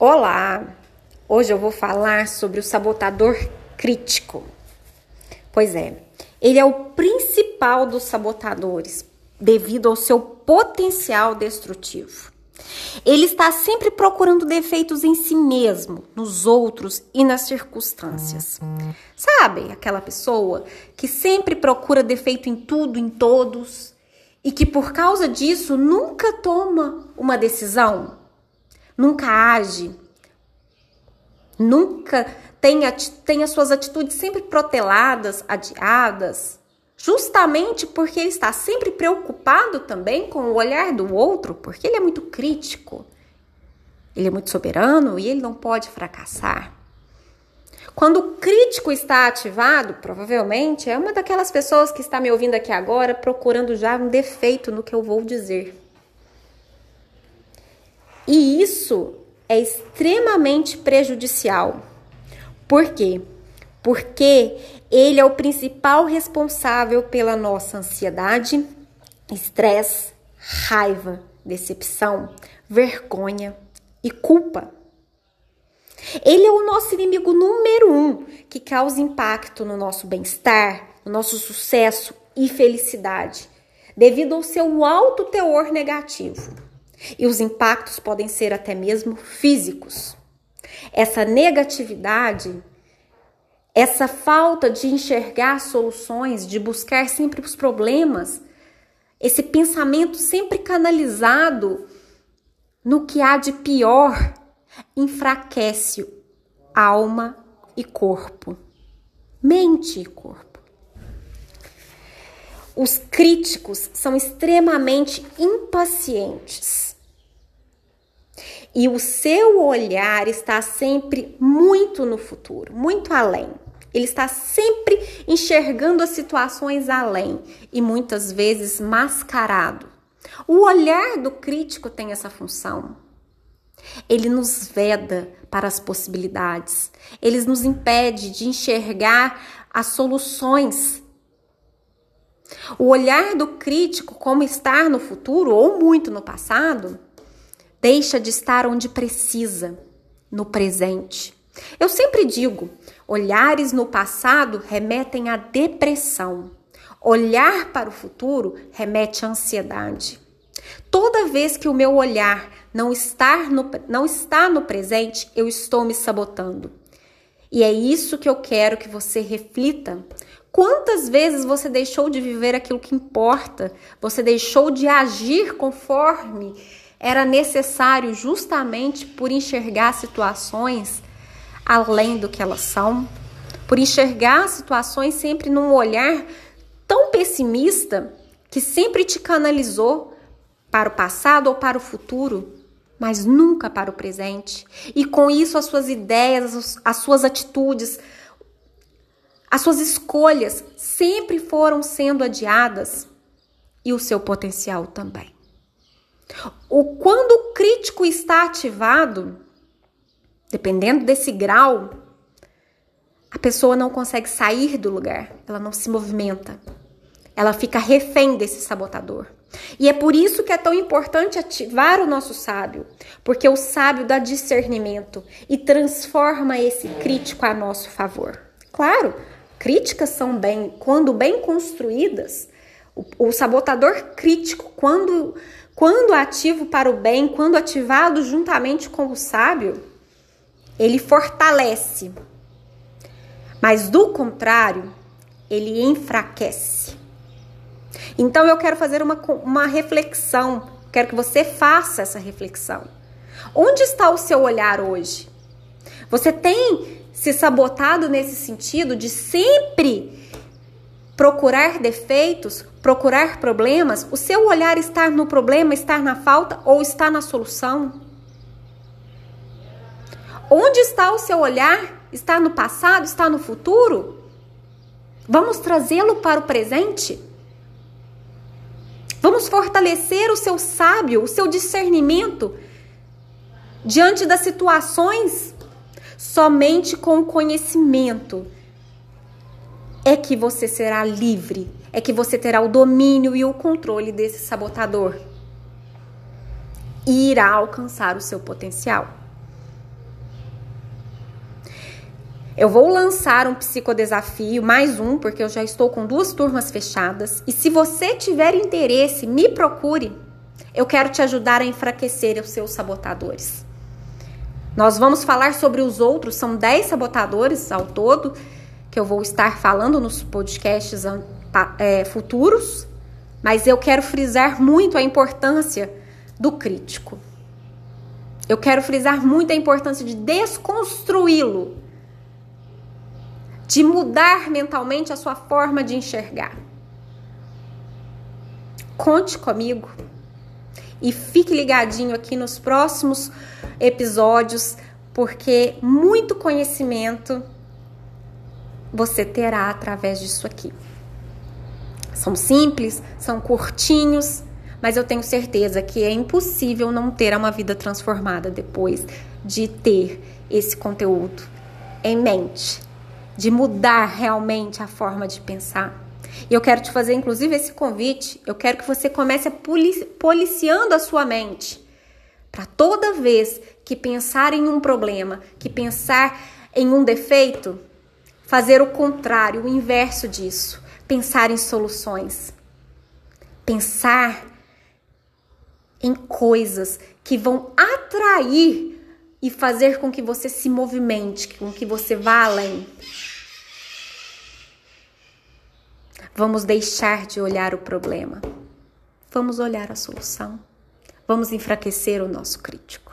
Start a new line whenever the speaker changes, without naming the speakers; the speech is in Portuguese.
Olá! Hoje eu vou falar sobre o sabotador crítico. Pois é, ele é o principal dos sabotadores devido ao seu potencial destrutivo. Ele está sempre procurando defeitos em si mesmo, nos outros e nas circunstâncias. Sabe aquela pessoa que sempre procura defeito em tudo, em todos, e que por causa disso nunca toma uma decisão? Nunca age, nunca tem, tem as suas atitudes sempre proteladas, adiadas, justamente porque ele está sempre preocupado também com o olhar do outro, porque ele é muito crítico, ele é muito soberano e ele não pode fracassar. Quando o crítico está ativado, provavelmente é uma daquelas pessoas que está me ouvindo aqui agora procurando já um defeito no que eu vou dizer. E isso é extremamente prejudicial. Por quê? Porque ele é o principal responsável pela nossa ansiedade, estresse, raiva, decepção, vergonha e culpa. Ele é o nosso inimigo número um que causa impacto no nosso bem-estar, no nosso sucesso e felicidade, devido ao seu alto teor negativo. E os impactos podem ser até mesmo físicos. Essa negatividade, essa falta de enxergar soluções, de buscar sempre os problemas, esse pensamento sempre canalizado no que há de pior, enfraquece alma e corpo, mente e corpo. Os críticos são extremamente impacientes e o seu olhar está sempre muito no futuro, muito além. Ele está sempre enxergando as situações além e muitas vezes mascarado. O olhar do crítico tem essa função. Ele nos veda para as possibilidades, ele nos impede de enxergar as soluções. O olhar do crítico, como estar no futuro ou muito no passado, deixa de estar onde precisa, no presente. Eu sempre digo: olhares no passado remetem à depressão. Olhar para o futuro remete à ansiedade. Toda vez que o meu olhar não está no, não está no presente, eu estou me sabotando. E é isso que eu quero que você reflita. Quantas vezes você deixou de viver aquilo que importa? Você deixou de agir conforme era necessário justamente por enxergar situações além do que elas são, por enxergar situações sempre num olhar tão pessimista que sempre te canalizou para o passado ou para o futuro, mas nunca para o presente. E com isso as suas ideias, as suas atitudes, as suas escolhas sempre foram sendo adiadas e o seu potencial também. O quando o crítico está ativado, dependendo desse grau, a pessoa não consegue sair do lugar, ela não se movimenta. Ela fica refém desse sabotador. E é por isso que é tão importante ativar o nosso sábio, porque o sábio dá discernimento e transforma esse crítico a nosso favor. Claro, críticas são bem, quando bem construídas, o, o sabotador crítico, quando quando ativo para o bem, quando ativado juntamente com o sábio, ele fortalece. Mas do contrário, ele enfraquece. Então eu quero fazer uma, uma reflexão, quero que você faça essa reflexão. Onde está o seu olhar hoje? Você tem se sabotado nesse sentido de sempre procurar defeitos, procurar problemas, o seu olhar está no problema, está na falta ou está na solução? Onde está o seu olhar? Está no passado? Está no futuro? Vamos trazê-lo para o presente? Vamos fortalecer o seu sábio, o seu discernimento diante das situações somente com o conhecimento é que você será livre, é que você terá o domínio e o controle desse sabotador e irá alcançar o seu potencial. Eu vou lançar um psicodesafio, mais um, porque eu já estou com duas turmas fechadas. E se você tiver interesse, me procure. Eu quero te ajudar a enfraquecer os seus sabotadores. Nós vamos falar sobre os outros, são 10 sabotadores ao todo, que eu vou estar falando nos podcasts é, futuros, mas eu quero frisar muito a importância do crítico. Eu quero frisar muito a importância de desconstruí-lo, de mudar mentalmente a sua forma de enxergar. Conte comigo e fique ligadinho aqui nos próximos episódios, porque muito conhecimento você terá através disso aqui. São simples, são curtinhos, mas eu tenho certeza que é impossível não ter uma vida transformada depois de ter esse conteúdo em mente, de mudar realmente a forma de pensar. E eu quero te fazer, inclusive, esse convite. Eu quero que você comece policiando a sua mente. Para toda vez que pensar em um problema, que pensar em um defeito, fazer o contrário, o inverso disso. Pensar em soluções. Pensar em coisas que vão atrair e fazer com que você se movimente, com que você vá além. Vamos deixar de olhar o problema. Vamos olhar a solução. Vamos enfraquecer o nosso crítico.